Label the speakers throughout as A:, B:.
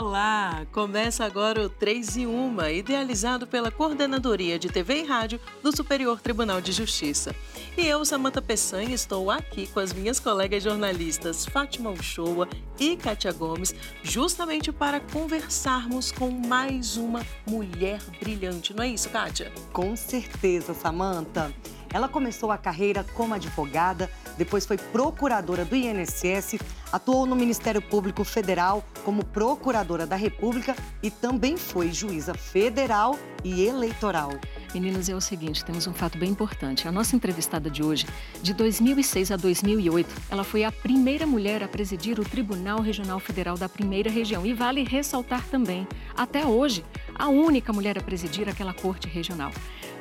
A: Olá! Começa agora o 3 e 1, idealizado pela Coordenadoria de TV e Rádio do Superior Tribunal de Justiça. E eu, Samanta Peçanha, estou aqui com as minhas colegas jornalistas Fátima Uchoa e Kátia Gomes, justamente para conversarmos com mais uma mulher brilhante. Não é isso, Kátia?
B: Com certeza, Samanta. Ela começou a carreira como advogada, depois foi procuradora do INSS, atuou no Ministério Público Federal como procuradora da República e também foi juíza federal e eleitoral.
C: Meninas, é o seguinte, temos um fato bem importante. A nossa entrevistada de hoje, de 2006 a 2008, ela foi a primeira mulher a presidir o Tribunal Regional Federal da Primeira Região. E vale ressaltar também, até hoje, a única mulher a presidir aquela corte regional.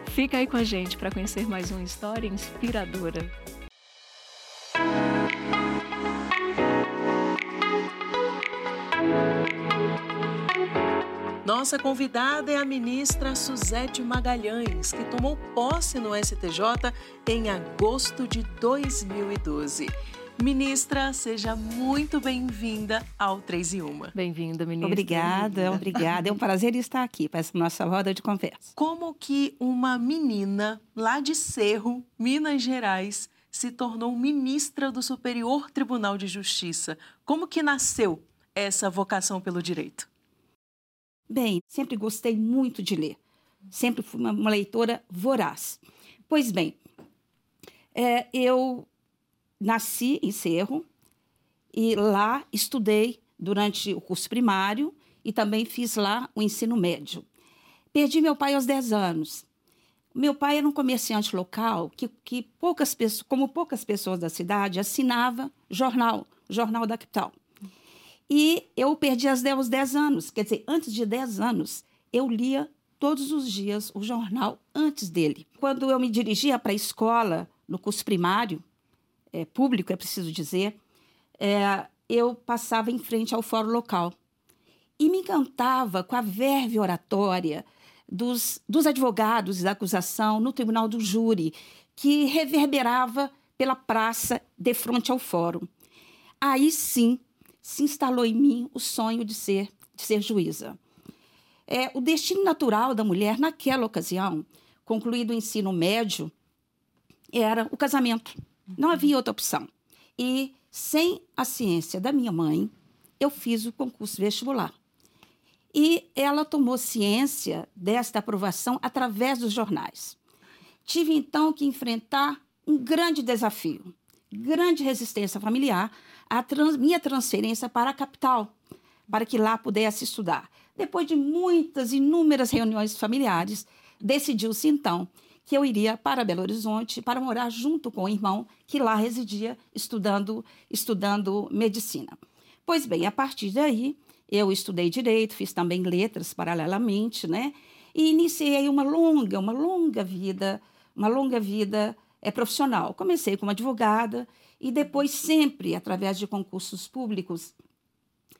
C: Fica aí com a gente para conhecer mais uma história inspiradora.
A: Nossa convidada é a ministra Suzete Magalhães, que tomou posse no STJ em agosto de 2012. Ministra, seja muito bem-vinda ao 3 e 1.
C: Bem-vinda, ministra.
D: Obrigada,
C: bem
D: obrigada. É um prazer estar aqui para essa nossa roda de conversa.
A: Como que uma menina lá de Cerro, Minas Gerais, se tornou ministra do Superior Tribunal de Justiça? Como que nasceu essa vocação pelo direito?
D: Bem, sempre gostei muito de ler. Sempre fui uma, uma leitora voraz. Pois bem, é, eu nasci em Cerro e lá estudei durante o curso primário e também fiz lá o ensino médio. Perdi meu pai aos 10 anos. Meu pai era um comerciante local que, que poucas pessoas, como poucas pessoas da cidade, assinava jornal, jornal da capital. E eu perdi aos 10 anos, quer dizer, antes de 10 anos, eu lia todos os dias o jornal antes dele. Quando eu me dirigia para a escola, no curso primário, é, público, é preciso dizer, é, eu passava em frente ao fórum local e me encantava com a verve oratória dos, dos advogados da acusação no tribunal do júri, que reverberava pela praça de frente ao fórum. Aí sim se instalou em mim o sonho de ser, de ser juíza. É, o destino natural da mulher, naquela ocasião, concluído o ensino médio, era o casamento. Não havia outra opção. E, sem a ciência da minha mãe, eu fiz o concurso vestibular. E ela tomou ciência desta aprovação através dos jornais. Tive então que enfrentar um grande desafio, grande resistência familiar, a trans, minha transferência para a capital, para que lá pudesse estudar. Depois de muitas, inúmeras reuniões familiares, decidiu-se então que eu iria para Belo Horizonte para morar junto com o irmão que lá residia estudando, estudando medicina. Pois bem, a partir daí, eu estudei direito, fiz também letras paralelamente, né? E iniciei uma longa, uma longa vida, uma longa vida é, profissional. Comecei como advogada e depois sempre através de concursos públicos.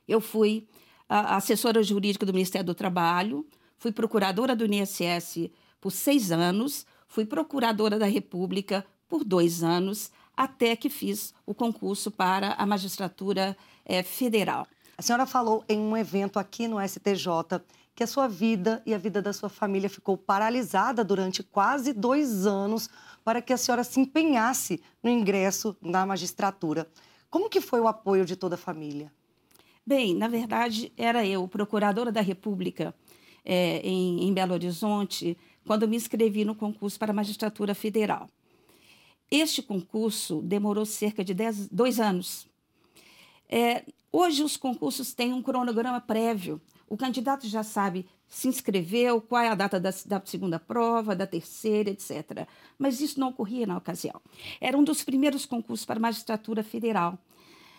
D: Eu fui a, assessora jurídica do Ministério do Trabalho, fui procuradora do INSS por seis anos, Fui procuradora da República por dois anos, até que fiz o concurso para a magistratura é, federal.
B: A senhora falou em um evento aqui no STJ que a sua vida e a vida da sua família ficou paralisada durante quase dois anos para que a senhora se empenhasse no ingresso na magistratura. Como que foi o apoio de toda a família?
D: Bem, na verdade, era eu, procuradora da República é, em, em Belo Horizonte, quando me inscrevi no concurso para a magistratura federal. Este concurso demorou cerca de dez, dois anos. É, hoje, os concursos têm um cronograma prévio. O candidato já sabe se inscreveu, qual é a data da, da, segunda prova, da terceira, etc. Mas isso não ocorria na ocasião. Era um dos primeiros concursos para a magistratura federal.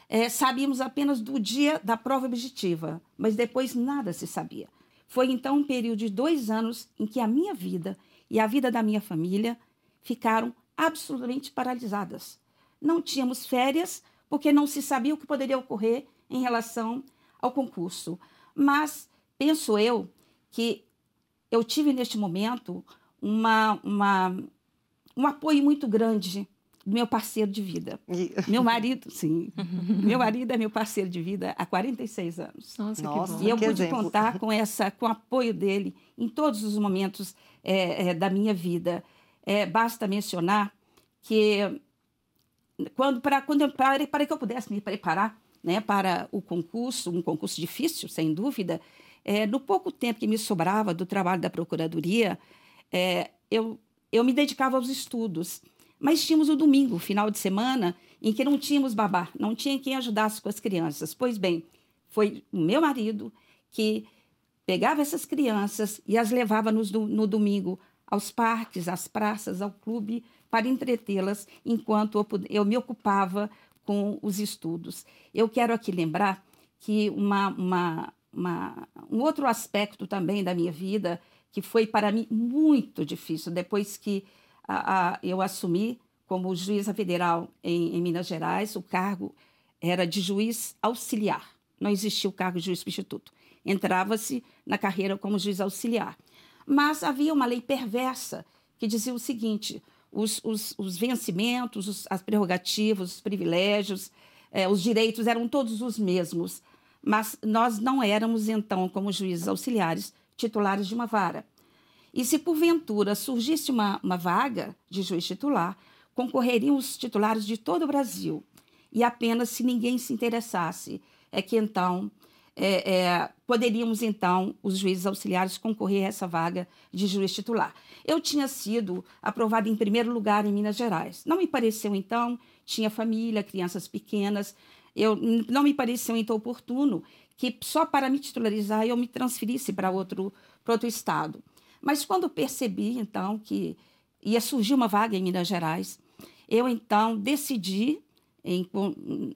D: É, sabíamos apenas do dia da prova objetiva, mas depois nada se sabia. Foi então um período de dois anos em que a minha vida e a vida da minha família ficaram absolutamente paralisadas. Não tínhamos férias, porque não se sabia o que poderia ocorrer em relação ao concurso. Mas penso eu que eu tive neste momento uma, uma, um apoio muito grande meu parceiro de vida. Meu marido, sim. meu marido é meu parceiro de vida há 46 anos.
C: Nossa, Nossa que bom.
D: E eu
C: que
D: pude exemplo. contar com essa, com o apoio dele em todos os momentos é, é, da minha vida. É, basta mencionar que quando para quando para, para que eu pudesse me preparar, né, para o concurso, um concurso difícil, sem dúvida, é, no pouco tempo que me sobrava do trabalho da procuradoria, é, eu eu me dedicava aos estudos. Mas tínhamos o domingo, final de semana, em que não tínhamos babá, não tinha quem ajudasse com as crianças. Pois bem, foi o meu marido que pegava essas crianças e as levava no, no domingo aos parques, às praças, ao clube, para entretê-las enquanto eu, eu, me ocupava com os estudos. Eu quero aqui lembrar que uma, uma, uma, um outro aspecto também da minha vida que foi para mim muito difícil depois que a, a, eu assumi como juíza federal em, em, Minas Gerais. O cargo era de juiz auxiliar, não existia o cargo de juiz substituto. Entrava-se na carreira como juiz auxiliar. Mas havia uma lei perversa que dizia o seguinte: os, os, os vencimentos, os, as prerrogativas, os privilégios, eh, os direitos eram todos os mesmos. Mas nós não éramos, então, como juízes auxiliares, titulares de uma vara. E se porventura surgisse uma, uma vaga de juiz titular, concorreriam os titulares de todo o Brasil. E apenas se ninguém se interessasse, é que então é, é, poderíamos então os juízes auxiliares concorrer a essa vaga de juiz titular. Eu tinha sido aprovada em primeiro lugar em Minas Gerais. Não me pareceu então, tinha família, crianças pequenas, eu não me pareceu então oportuno que só para me titularizar eu me transferisse para outro, para outro estado. Mas quando percebi, então, que ia surgir uma vaga em Minas Gerais, eu, então, decidi, em,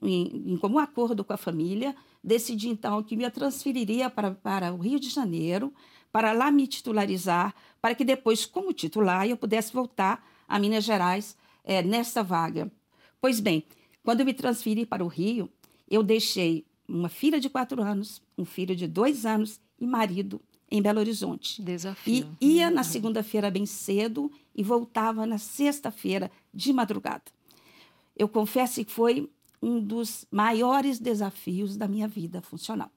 D: em, em comum acordo com a família, decidi, então, que me transferiria para, para o Rio de Janeiro, para lá me titularizar, para que depois, como titular, eu pudesse voltar a Minas Gerais é, nessa vaga. Pois bem, quando eu me transferi para o Rio, eu deixei uma filha de quatro anos, um filho de dois anos e marido em Belo Horizonte.
C: Desafio.
D: E ia na segunda-feira bem cedo e voltava na sexta-feira de madrugada. Eu confesso que foi um dos maiores desafios da minha vida funcional.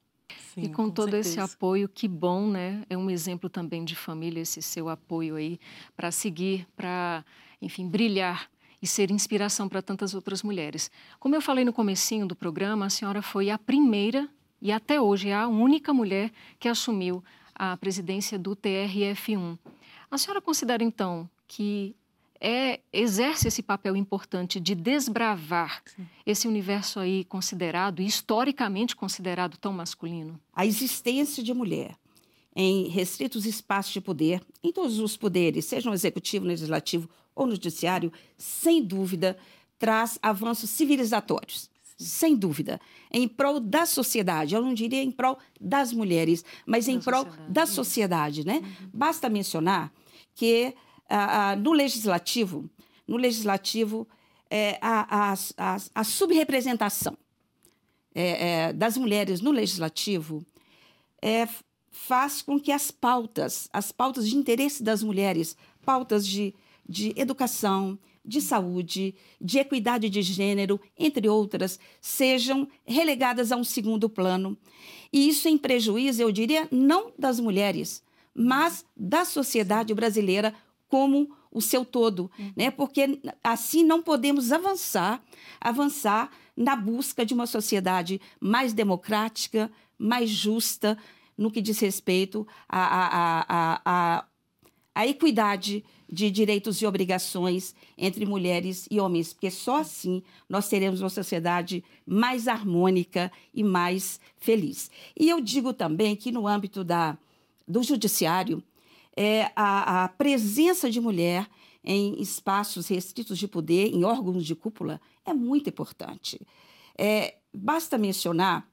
C: Sim, e com, com todo certeza. esse apoio, que bom, né? É um exemplo também de família esse seu apoio aí para seguir, para, enfim, brilhar e ser inspiração para tantas outras mulheres. Como eu falei no comecinho do programa, a senhora foi a primeira e até hoje é a única mulher que assumiu a presidência do TRF1. A senhora considera então que é, exerce esse papel importante de desbravar Sim. esse universo aí considerado, historicamente considerado tão masculino?
D: A existência de mulher em restritos espaços de poder, em todos os poderes, seja no executivo, no legislativo ou no judiciário, sem dúvida, traz avanços civilizatórios. Sem dúvida, em prol da sociedade, eu não diria em prol das mulheres, mas da em prol sociedade. da sociedade, né? Uhum. Basta mencionar que no legislativo, no legislativo, é, a, a subrepresentação é, é, das mulheres no legislativo é, faz com que as pautas, as pautas de interesse das mulheres, pautas de de educação, de saúde, de equidade de gênero, entre outras, sejam relegadas a um segundo plano. E isso em prejuízo, eu diria, não das mulheres, mas da sociedade brasileira como o seu todo, uhum. né? Porque assim não podemos avançar, avançar na busca de uma sociedade mais democrática, mais justa, no que diz respeito à, à, à, à, equidade de direitos e obrigações entre mulheres e homens, porque só assim nós teremos uma sociedade mais harmônica e mais feliz. E eu digo também que no âmbito da, do judiciário, é, a, a presença de mulher em espaços restritos de poder, em órgãos de cúpula, é muito importante. É, basta mencionar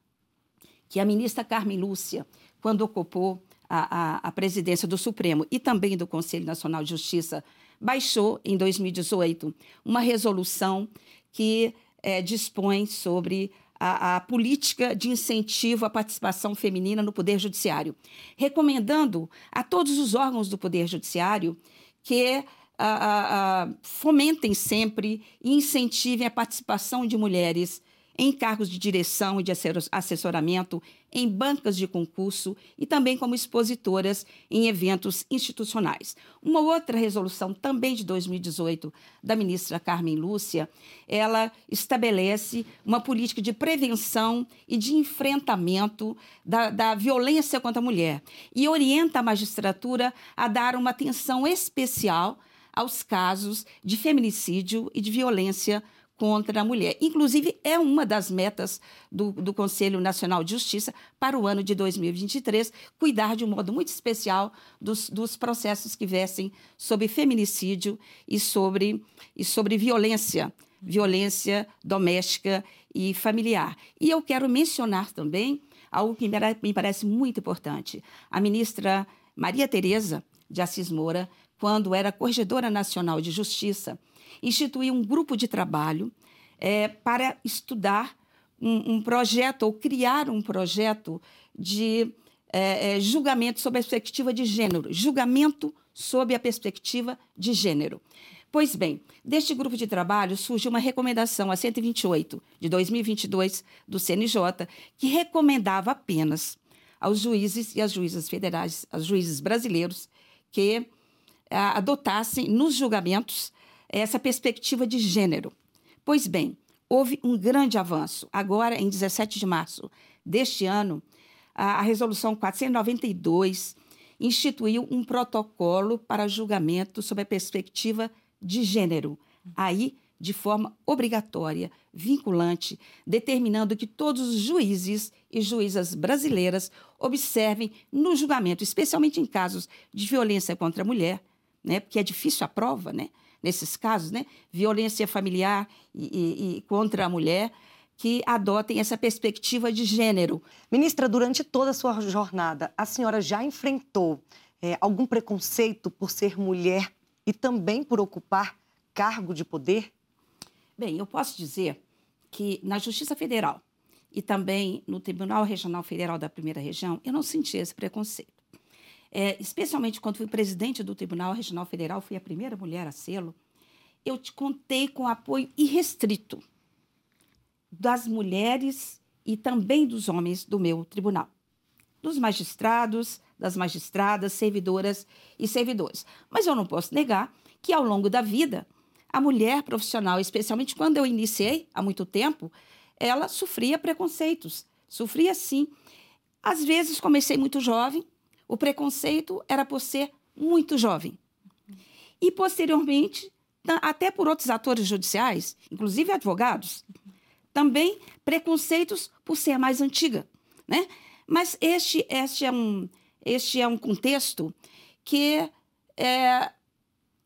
D: que a ministra Carmen Lúcia, quando ocupou a, a, a presidência do Supremo e também do Conselho Nacional de Justiça, baixou, em 2018, uma resolução que é, dispõe sobre a, a, política de incentivo à participação feminina no Poder Judiciário, recomendando a todos os órgãos do Poder Judiciário que fomentem sempre e incentivem a participação de mulheres em cargos de direção e de assessoramento, em bancas de concurso e também como expositoras em eventos institucionais. Uma outra resolução, também de 2018, da ministra Carmen Lúcia, ela estabelece uma política de prevenção e de enfrentamento da, da violência contra a mulher e orienta a magistratura a dar uma atenção especial aos casos de feminicídio e de violência contra a mulher. Inclusive, é uma das metas do, do Conselho Nacional de Justiça para o ano de 2023, cuidar de um modo muito especial dos, dos processos que versem sobre feminicídio e sobre, e sobre violência, violência doméstica e familiar. E eu quero mencionar também algo que me parece muito importante. A ministra Maria Tereza de Assis Moura, quando era Corregedora Nacional de Justiça, instituir um grupo de trabalho é, para estudar um, um, projeto ou criar um projeto de é, é, julgamento sob a perspectiva de gênero, julgamento sob a perspectiva de gênero. Pois bem, deste grupo de trabalho surgiu uma recomendação, a 128 de 2022 do CNJ, que recomendava apenas aos juízes e às juízas federais, aos juízes brasileiros, que adotassem nos julgamentos essa perspectiva de gênero. Pois bem, houve um grande avanço. Agora, em 17 de março deste ano, a, a Resolução 492 instituiu um protocolo para julgamento sob a perspectiva de gênero. Aí, de forma obrigatória, vinculante, determinando que todos os juízes e juízas brasileiras observem no julgamento, especialmente em casos de violência contra a mulher, né, porque é difícil a prova, né, nesses casos, né? Violência familiar e, e, e contra a mulher, que adotem essa perspectiva de gênero.
B: Ministra, durante toda a sua jornada, a senhora já enfrentou é, algum preconceito por ser mulher e também por ocupar cargo de poder?
D: Bem, eu posso dizer que na Justiça Federal e também no Tribunal Regional Federal da Primeira Região, eu não senti esse preconceito é, especialmente quando fui presidente do Tribunal Regional Federal, fui a primeira mulher a sê-lo, eu te contei com apoio irrestrito das mulheres e também dos homens do meu tribunal, dos magistrados, das magistradas, servidoras e servidores. Mas eu não posso negar que ao longo da vida, a mulher profissional, especialmente quando eu iniciei há muito tempo, ela sofria preconceitos, sofria sim. Às vezes comecei muito jovem, o preconceito era por ser muito jovem. E, posteriormente, até por outros atores judiciais, inclusive advogados, também preconceitos por ser mais antiga. Né? Mas este, este, é, um, este é um contexto que é,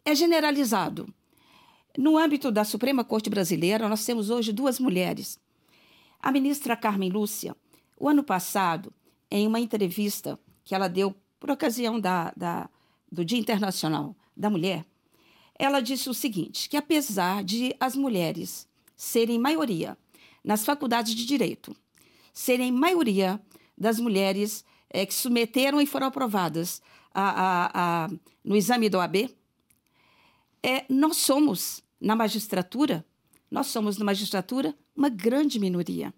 D: é generalizado. No âmbito da Suprema Corte Brasileira, nós temos hoje duas mulheres. A ministra Carmen Lúcia, o ano passado, em uma entrevista que ela deu por ocasião da, da, do Dia Internacional da Mulher, ela disse o seguinte: que apesar de as mulheres serem maioria nas faculdades de direito, serem maioria das mulheres é, que submeteram e foram aprovadas a, a, a, no exame do AB, é, nós somos, na magistratura, nós somos na magistratura uma grande minoria.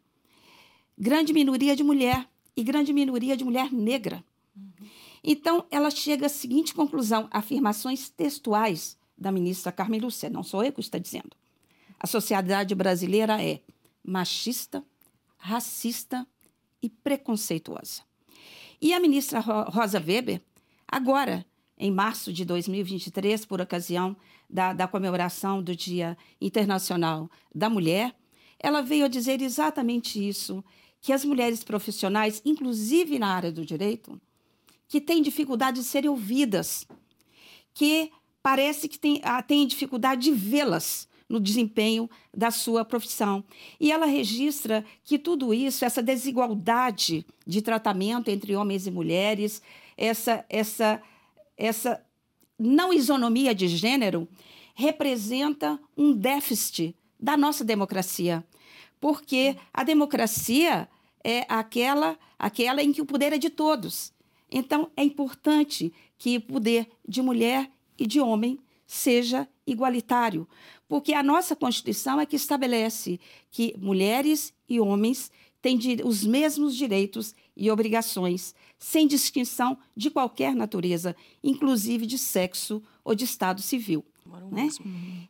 D: Grande minoria de mulher e grande minoria de mulher negra. Então, ela chega à seguinte conclusão, afirmações textuais da ministra Carmen Lúcia, não sou eu que está dizendo. A sociedade brasileira é machista, racista e preconceituosa. E a ministra Rosa Weber, agora, em março de 2023, por ocasião da, da comemoração do Dia Internacional da Mulher, ela veio a dizer exatamente isso, que as mulheres profissionais, inclusive na área do direito, que têm dificuldade de serem ouvidas, que parece que tem, ah, tem dificuldade de vê-las no desempenho da sua profissão. E ela registra que tudo isso, essa desigualdade de tratamento entre homens e mulheres, essa, essa, essa não isonomia de gênero, representa um déficit da nossa democracia. Porque a democracia é aquela, aquela em que o poder é de todos. Então, é importante que o poder de mulher e de homem seja igualitário, porque a nossa Constituição é que estabelece que mulheres e homens têm os mesmos direitos e obrigações, sem distinção de qualquer natureza, inclusive de sexo ou de estado civil. Né?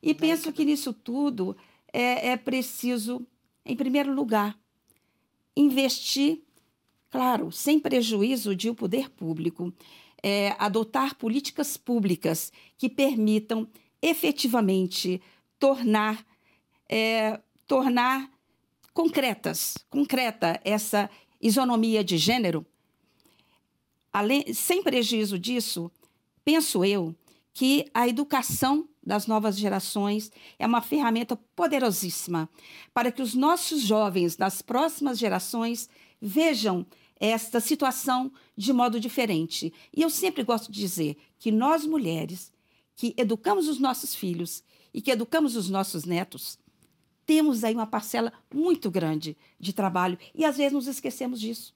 D: E penso que nisso tudo é, é preciso, em primeiro lugar, investir, claro, sem prejuízo de o poder público, é, adotar políticas públicas que permitam efetivamente tornar, é, tornar concretas, concreta essa isonomia de gênero. Além, sem prejuízo disso, penso eu que a educação das novas gerações é uma ferramenta poderosíssima para que os nossos jovens das próximas gerações vejam esta situação de modo diferente. E eu sempre gosto de dizer que nós mulheres que educamos os nossos filhos e que educamos os nossos netos, temos aí uma parcela muito grande de trabalho e às vezes nos esquecemos disso.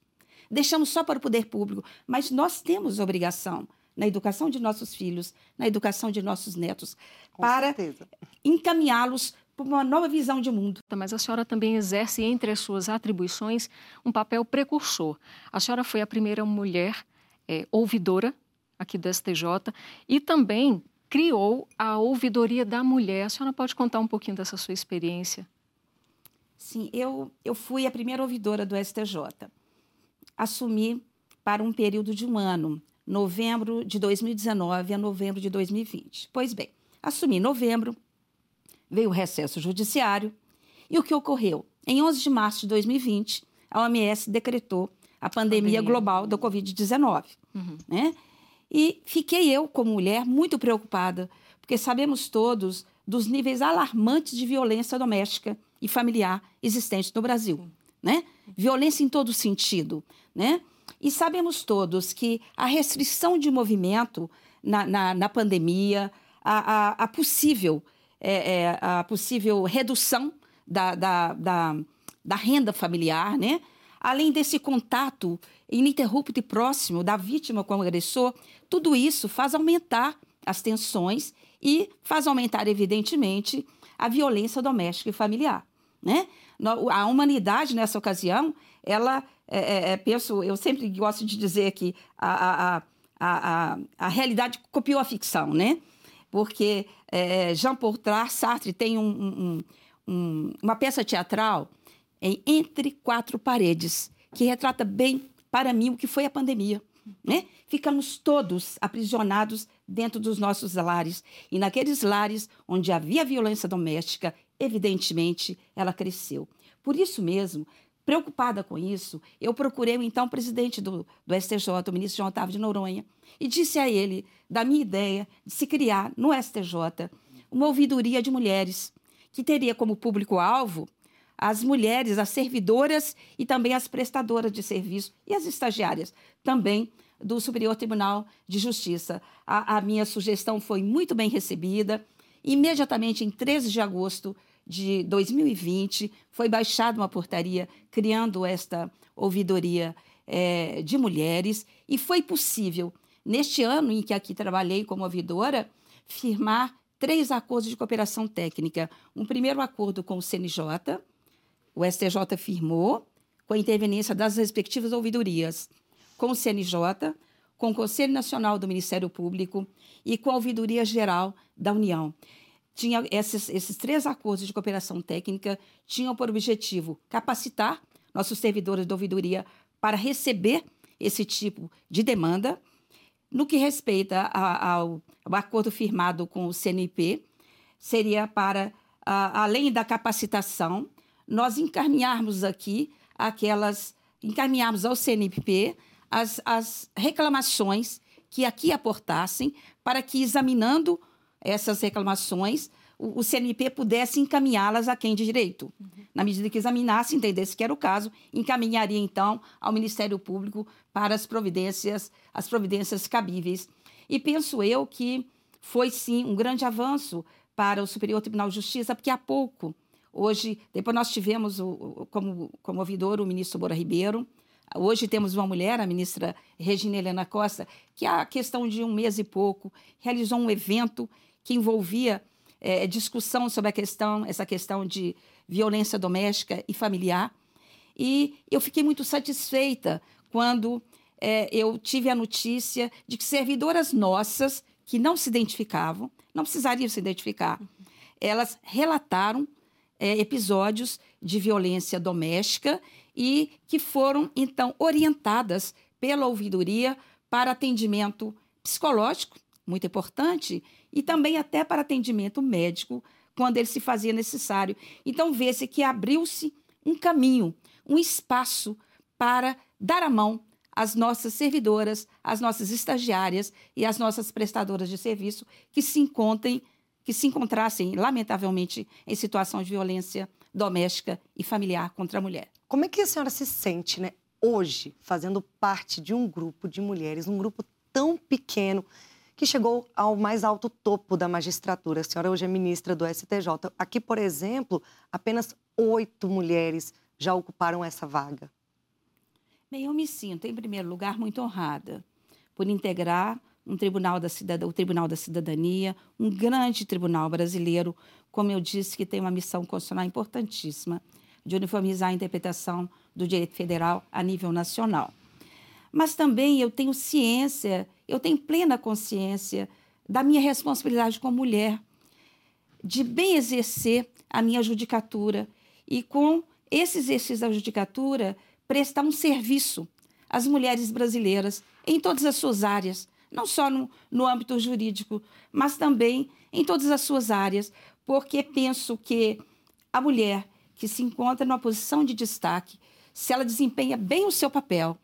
D: Deixamos só para o poder público, mas nós temos obrigação na educação de nossos filhos, na educação de nossos netos, Com para encaminhá-los para uma nova visão de mundo.
C: Mas a senhora também exerce, entre as suas atribuições, um papel precursor. A senhora foi a primeira mulher é, ouvidora aqui do STJ e também criou a Ouvidoria da Mulher. A senhora pode contar um pouquinho dessa sua experiência?
D: Sim, eu, eu fui a primeira ouvidora do STJ. Assumi para um período de um ano, novembro de 2019 a novembro de 2020. Pois bem, assumi em novembro, veio o recesso judiciário. E o que ocorreu? Em 11 de março de 2020, a OMS decretou a pandemia, pandemia. global da Covid-19. Uhum. Né? E fiquei eu, como mulher, muito preocupada, porque sabemos todos dos níveis alarmantes de violência doméstica e familiar existentes no Brasil. Né? Violência em todo sentido. Né? E sabemos todos que a restrição de movimento na, na, na pandemia, a, a, a possível é, é, a possível redução da, da, da, da, renda familiar, né? além desse contato ininterrupto e próximo da vítima com o agressor, tudo isso faz aumentar as tensões e faz aumentar, evidentemente, a violência doméstica e familiar. Né? A humanidade, nessa ocasião, ela, é, é, é, penso, eu sempre gosto de dizer que a, a, a, a, a realidade copiou a ficção, né? Porque é, Jean Paul Sartre tem um, um, um, uma peça teatral em Entre Quatro Paredes, que retrata bem, para mim, o que foi a pandemia. Né? Ficamos todos aprisionados dentro dos nossos lares. E naqueles lares onde havia violência doméstica, evidentemente, ela cresceu. Por isso mesmo, Preocupada com isso, eu procurei o então presidente do, do STJ, o ministro João Otávio de Noronha, e disse a ele da minha ideia de se criar no STJ uma ouvidoria de mulheres, que teria como público-alvo as mulheres, as servidoras e também as prestadoras de serviço e as estagiárias, também do Superior Tribunal de Justiça. A, a minha sugestão foi muito bem recebida. Imediatamente, em 13 de agosto de 2020, foi baixada uma portaria criando esta ouvidoria é, de mulheres e foi possível, neste ano em que aqui trabalhei como ouvidora, firmar três acordos de cooperação técnica. Um primeiro acordo com o CNJ, o STJ firmou, com a intervenência das respectivas ouvidorias, com o CNJ, com o Conselho Nacional do Ministério Público e com a Ouvidoria Geral da União tinha esses, esses três acordos de cooperação técnica tinham por objetivo capacitar nossos servidores de ouvidoria para receber esse tipo de demanda. No que respeita a, ao, ao, acordo firmado com o CNP, seria para, a, além da capacitação, nós encaminharmos aqui aquelas, encaminharmos ao CNP as, as reclamações que aqui aportassem, para que, examinando essas reclamações, o, o CNP pudesse encaminhá-las a quem de direito. Uhum. Na medida que examinasse, entendesse que era o caso, encaminharia então ao Ministério Público para as providências, as providências cabíveis. E penso eu que foi sim um grande avanço para o Superior Tribunal de Justiça, porque há pouco, hoje, depois nós tivemos o, como, como ouvidor o ministro Bora Ribeiro, Hoje temos uma mulher, a ministra Regina Helena Costa, que há questão de um mês e pouco realizou um evento que envolvia é, discussão sobre a questão, essa questão de violência doméstica e familiar. E eu fiquei muito satisfeita quando é, eu tive a notícia de que servidoras nossas, que não se identificavam, não precisariam se identificar, elas relataram é, episódios de violência doméstica e que foram, então, orientadas pela ouvidoria para atendimento psicológico, muito importante, e também até para atendimento médico, quando ele se fazia necessário. Então, vê-se que abriu-se um caminho, um espaço para dar a mão às nossas servidoras, às nossas estagiárias e às nossas prestadoras de serviço que se encontrem, que se encontrassem, lamentavelmente, em situação de violência doméstica e familiar contra a mulher.
B: Como é que a senhora se sente, né, hoje, fazendo parte de um grupo de mulheres, um grupo tão pequeno, que chegou ao mais alto topo da magistratura? A senhora hoje é ministra do STJ. Aqui, por exemplo, apenas oito mulheres já ocuparam essa vaga.
D: Bem, eu me sinto, em primeiro lugar, muito honrada por integrar um tribunal da cidadania, o Tribunal da Cidadania, um grande tribunal brasileiro, como eu disse, que tem uma missão constitucional importantíssima de uniformizar a interpretação do direito federal a nível nacional. Mas também eu tenho ciência, eu tenho plena consciência da minha responsabilidade como mulher, de bem exercer a minha judicatura e, com esse exercício da judicatura, prestar um serviço às mulheres brasileiras em todas as suas áreas, não só no, no âmbito jurídico, mas também em todas as suas áreas, porque penso que a mulher que se encontra numa posição de destaque, se ela desempenha bem o seu papel,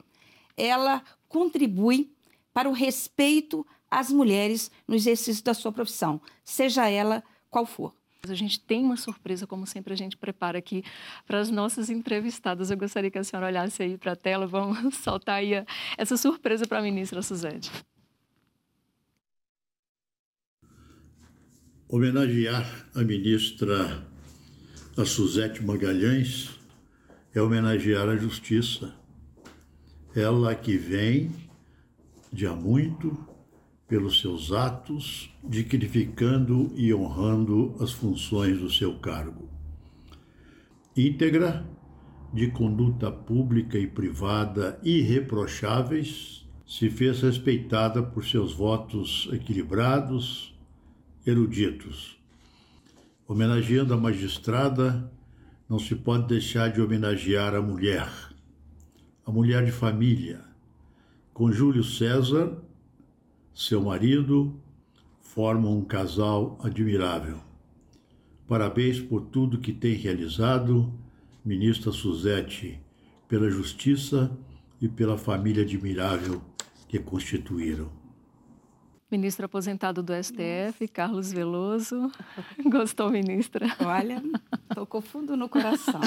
D: ela contribui para o respeito às mulheres no exercício da sua profissão, seja ela qual for.
C: A gente tem uma surpresa, como sempre a gente prepara aqui para as nossas entrevistadas. Eu gostaria que a senhora olhasse aí para a tela, vamos soltar aí essa surpresa para a ministra Suzete.
E: Homenagear a ministra a Suzete Magalhães é homenagear a justiça. Ela que vem de há muito pelos seus atos, dignificando e honrando as funções do seu cargo. Íntegra, de conduta pública e privada irreprocháveis, se fez respeitada por seus votos equilibrados, eruditos Homenageando a magistrada, não se pode deixar de homenagear a mulher, a mulher de família. Com Júlio César, seu marido, formam um casal admirável. Parabéns por tudo que tem realizado, ministra Suzete, pela justiça e pela família admirável que constituíram.
C: Ministro aposentado do STF, Carlos Veloso. Gostou, ministra?
D: Olha, tocou fundo no coração.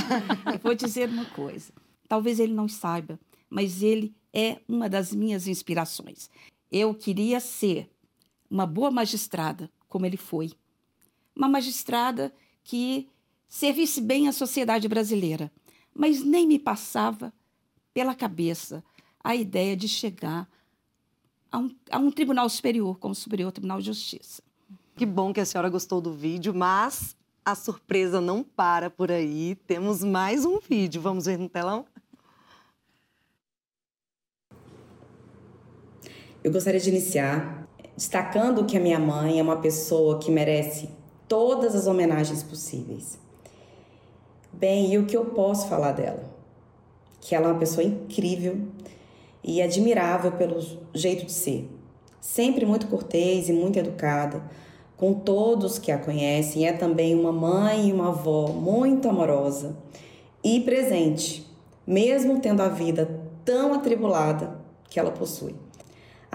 D: Eu vou dizer uma coisa. Talvez ele não saiba, mas ele é uma das minhas inspirações. Eu queria ser uma boa magistrada, como ele foi. Uma magistrada que servisse bem a sociedade brasileira, mas nem me passava pela cabeça a ideia de chegar a um, a um tribunal superior, como o Superior Tribunal de Justiça.
B: Que bom que a senhora gostou do vídeo, mas a surpresa não para por aí. Temos mais um vídeo. Vamos ver no telão?
F: Eu gostaria de iniciar destacando que a minha mãe é uma pessoa que merece todas as homenagens possíveis. Bem, e o que eu posso falar dela? Que ela é uma pessoa incrível, e admirável pelo jeito de ser. Sempre muito cortês e muito educada com todos que a conhecem. É também uma mãe e uma avó muito amorosa e presente, mesmo tendo a vida tão atribulada que ela possui.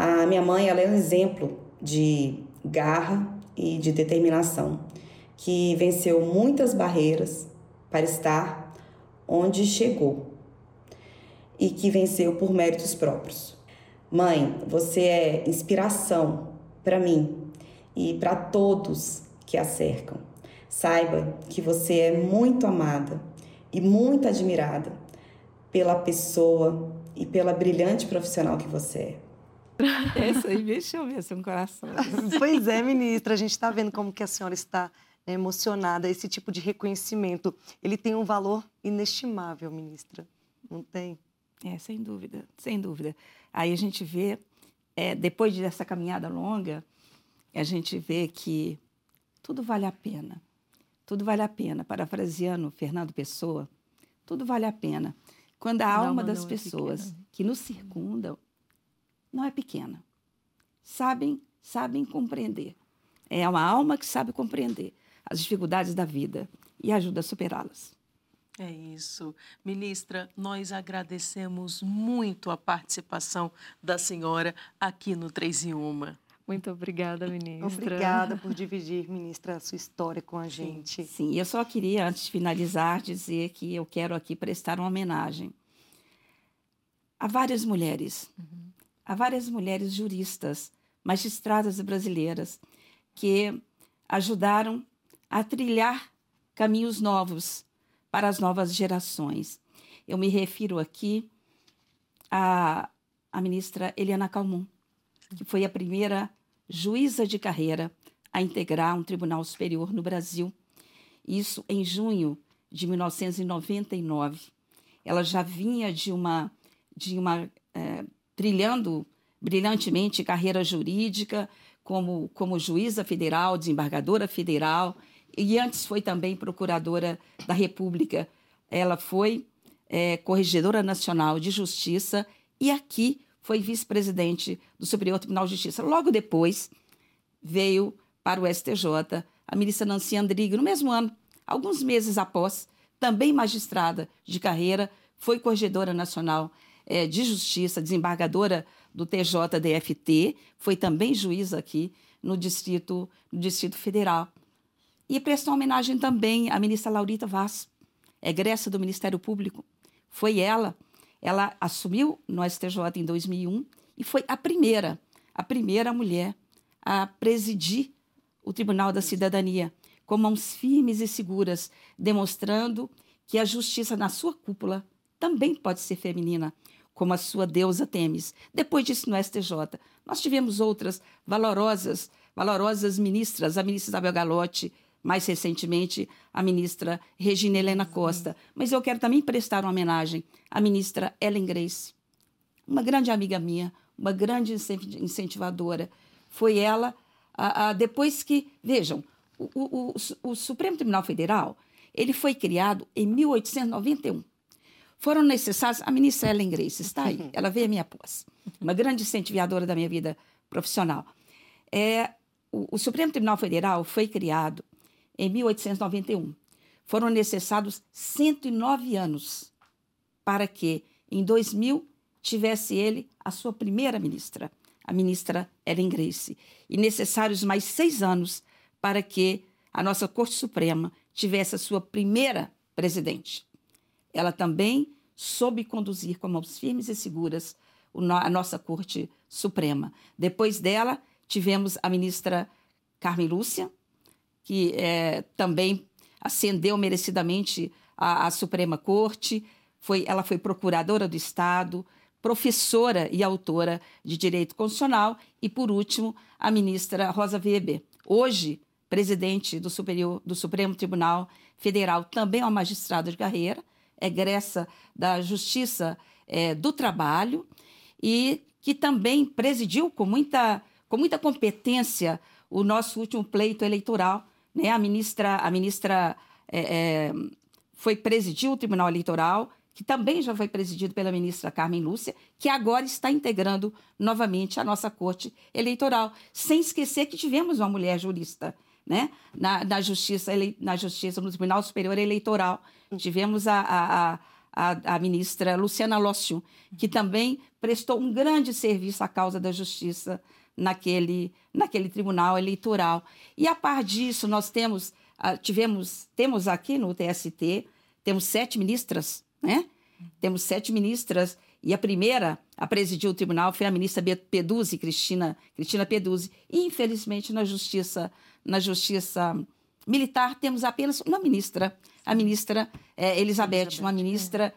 F: A minha mãe ela é um exemplo de garra e de determinação, que venceu muitas barreiras para estar onde chegou e que venceu por méritos próprios. Mãe, você é inspiração para mim e para todos que a cercam. Saiba que você é muito amada e muito admirada pela pessoa e pela brilhante profissional que você é.
D: Essa aí mexeu mesmo no coração.
B: pois é, ministra, a gente está vendo como que a senhora está né, emocionada. Esse tipo de reconhecimento, ele tem um valor inestimável, ministra. Não tem?
D: É, sem dúvida, sem dúvida. Aí a gente vê, é, depois dessa caminhada longa, a gente vê que tudo vale a pena. Tudo vale a pena. Parafraseando Fernando Pessoa, tudo vale a pena. Quando a alma das pessoas que nos circundam não é pequena. Sabem, sabem compreender. É uma alma que sabe compreender as dificuldades da vida e ajuda a superá-las.
A: É isso. Ministra, nós agradecemos muito a participação da senhora aqui no Três em Uma.
C: Muito obrigada, ministra.
B: Obrigada por dividir, ministra, a sua história com a gente.
D: Sim, eu só queria, antes de finalizar, dizer que eu quero aqui prestar uma homenagem a várias mulheres, uhum. A várias mulheres juristas, magistradas brasileiras, que ajudaram a trilhar caminhos novos para as novas gerações. Eu me refiro aqui à, à ministra Eliana Calmon, que foi a primeira juíza de carreira a integrar um tribunal superior no Brasil. Isso em junho de 1999. Ela já vinha de uma, de uma é, trilhando brilhantemente carreira jurídica como, como juíza federal, desembargadora federal, e antes foi também procuradora da República. Ela foi é, corregedora nacional de justiça e aqui foi vice-presidente do Superior Tribunal de Justiça. Logo depois, veio para o STJ a ministra Nancy Andrighi, no mesmo ano, alguns meses após, também magistrada de carreira, foi corregedora nacional é, de justiça, desembargadora do TJDFT, foi também juíza aqui no Distrito, no Distrito Federal. E prestou homenagem também à ministra Laurita Vaz, egressa do Ministério Público. Foi ela ela assumiu no STJ em 2001 e foi a primeira, a primeira mulher a presidir o Tribunal da Cidadania com mãos firmes e seguras, demonstrando que a justiça na sua cúpula também pode ser feminina, como a sua deusa Temis. Depois disso, no STJ, nós tivemos outras valorosas, valorosas ministras, a ministra Isabel Galotti, mais recentemente a ministra Regina Helena Costa. Mas eu quero também prestar uma homenagem à ministra Ellen Grace, uma grande amiga minha, uma grande incentivadora. Foi ela, a, a, depois que, vejam, o, o, o, o Supremo Tribunal Federal ele foi criado em 1891. Foram necessários. A ministra Ellen Grace está aí, ela veio à minha pós, uma grande incentivadora da minha vida profissional. É, o, o Supremo Tribunal Federal foi criado em 1891. Foram necessários 109 anos para que, em 2000, tivesse ele a sua primeira ministra, a ministra Ellen Grace, e necessários mais seis anos para que a nossa Corte Suprema tivesse a sua primeira presidente. Ela também soube conduzir com mãos firmes e seguras a nossa Corte Suprema. Depois dela, tivemos a ministra Carmen Lúcia, que é, também ascendeu merecidamente à, à Suprema Corte. Foi, ela foi procuradora do Estado, professora e autora de Direito Constitucional e, por último, a ministra Rosa Weber, hoje presidente do, Superior, do Supremo Tribunal Federal, também uma magistrada de carreira, egressa da Justiça é, do Trabalho e que também presidiu com muita, com muita competência o nosso último pleito eleitoral né? A ministra, a ministra é, é, foi presidir o Tribunal Eleitoral, que também já foi presidido pela ministra Carmen Lúcia, que agora está integrando novamente a nossa Corte Eleitoral. Sem esquecer que tivemos uma mulher jurista. Né? Na, na, justiça, na justiça, no Tribunal Superior Eleitoral, tivemos a, a, a, a ministra Luciana Lócio, que também prestou um grande serviço à causa da justiça naquele, naquele tribunal eleitoral. E a par disso, nós temos, ah, tivemos, temos aqui no TST, temos sete ministras, né? Temos sete ministras, e a primeira a presidir o tribunal foi a ministra Peduzzi, Cristina, Cristina Peduzzi. E, infelizmente, na justiça, na justiça militar, temos apenas uma ministra, a ministra é, Elizabeth, Elizabeth, uma ministra é.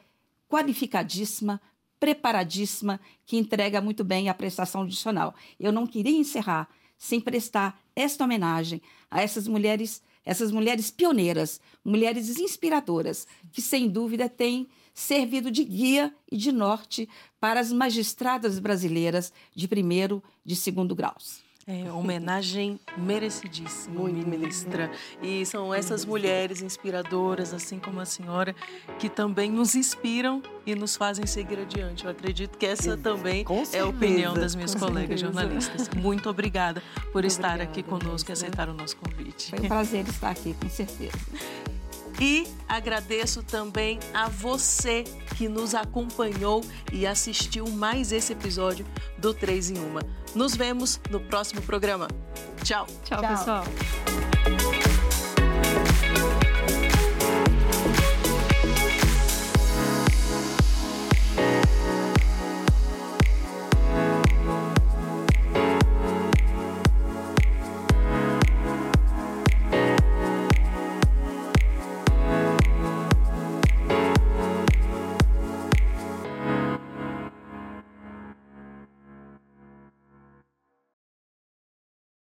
D: qualificadíssima, preparadíssima, que entrega muito bem a prestação adicional. Eu não queria encerrar sem prestar esta homenagem a essas mulheres, essas mulheres pioneiras, mulheres inspiradoras, que sem dúvida têm servido de guia e de norte para as magistradas brasileiras de primeiro, de segundo graus.
A: É, homenagem merecidíssima, Muito ministra. E são essas mulheres inspiradoras, assim como a senhora, que também nos inspiram e nos fazem seguir adiante. Eu acredito que essa também é a opinião das minhas colegas certeza. jornalistas. Muito obrigada por estar aqui conosco e aceitar o nosso convite.
D: Foi um prazer estar aqui, com certeza.
A: E agradeço também a você que nos acompanhou e assistiu mais esse episódio do 3 em 1. Nos vemos no próximo programa. Tchau.
C: Tchau, Tchau. pessoal.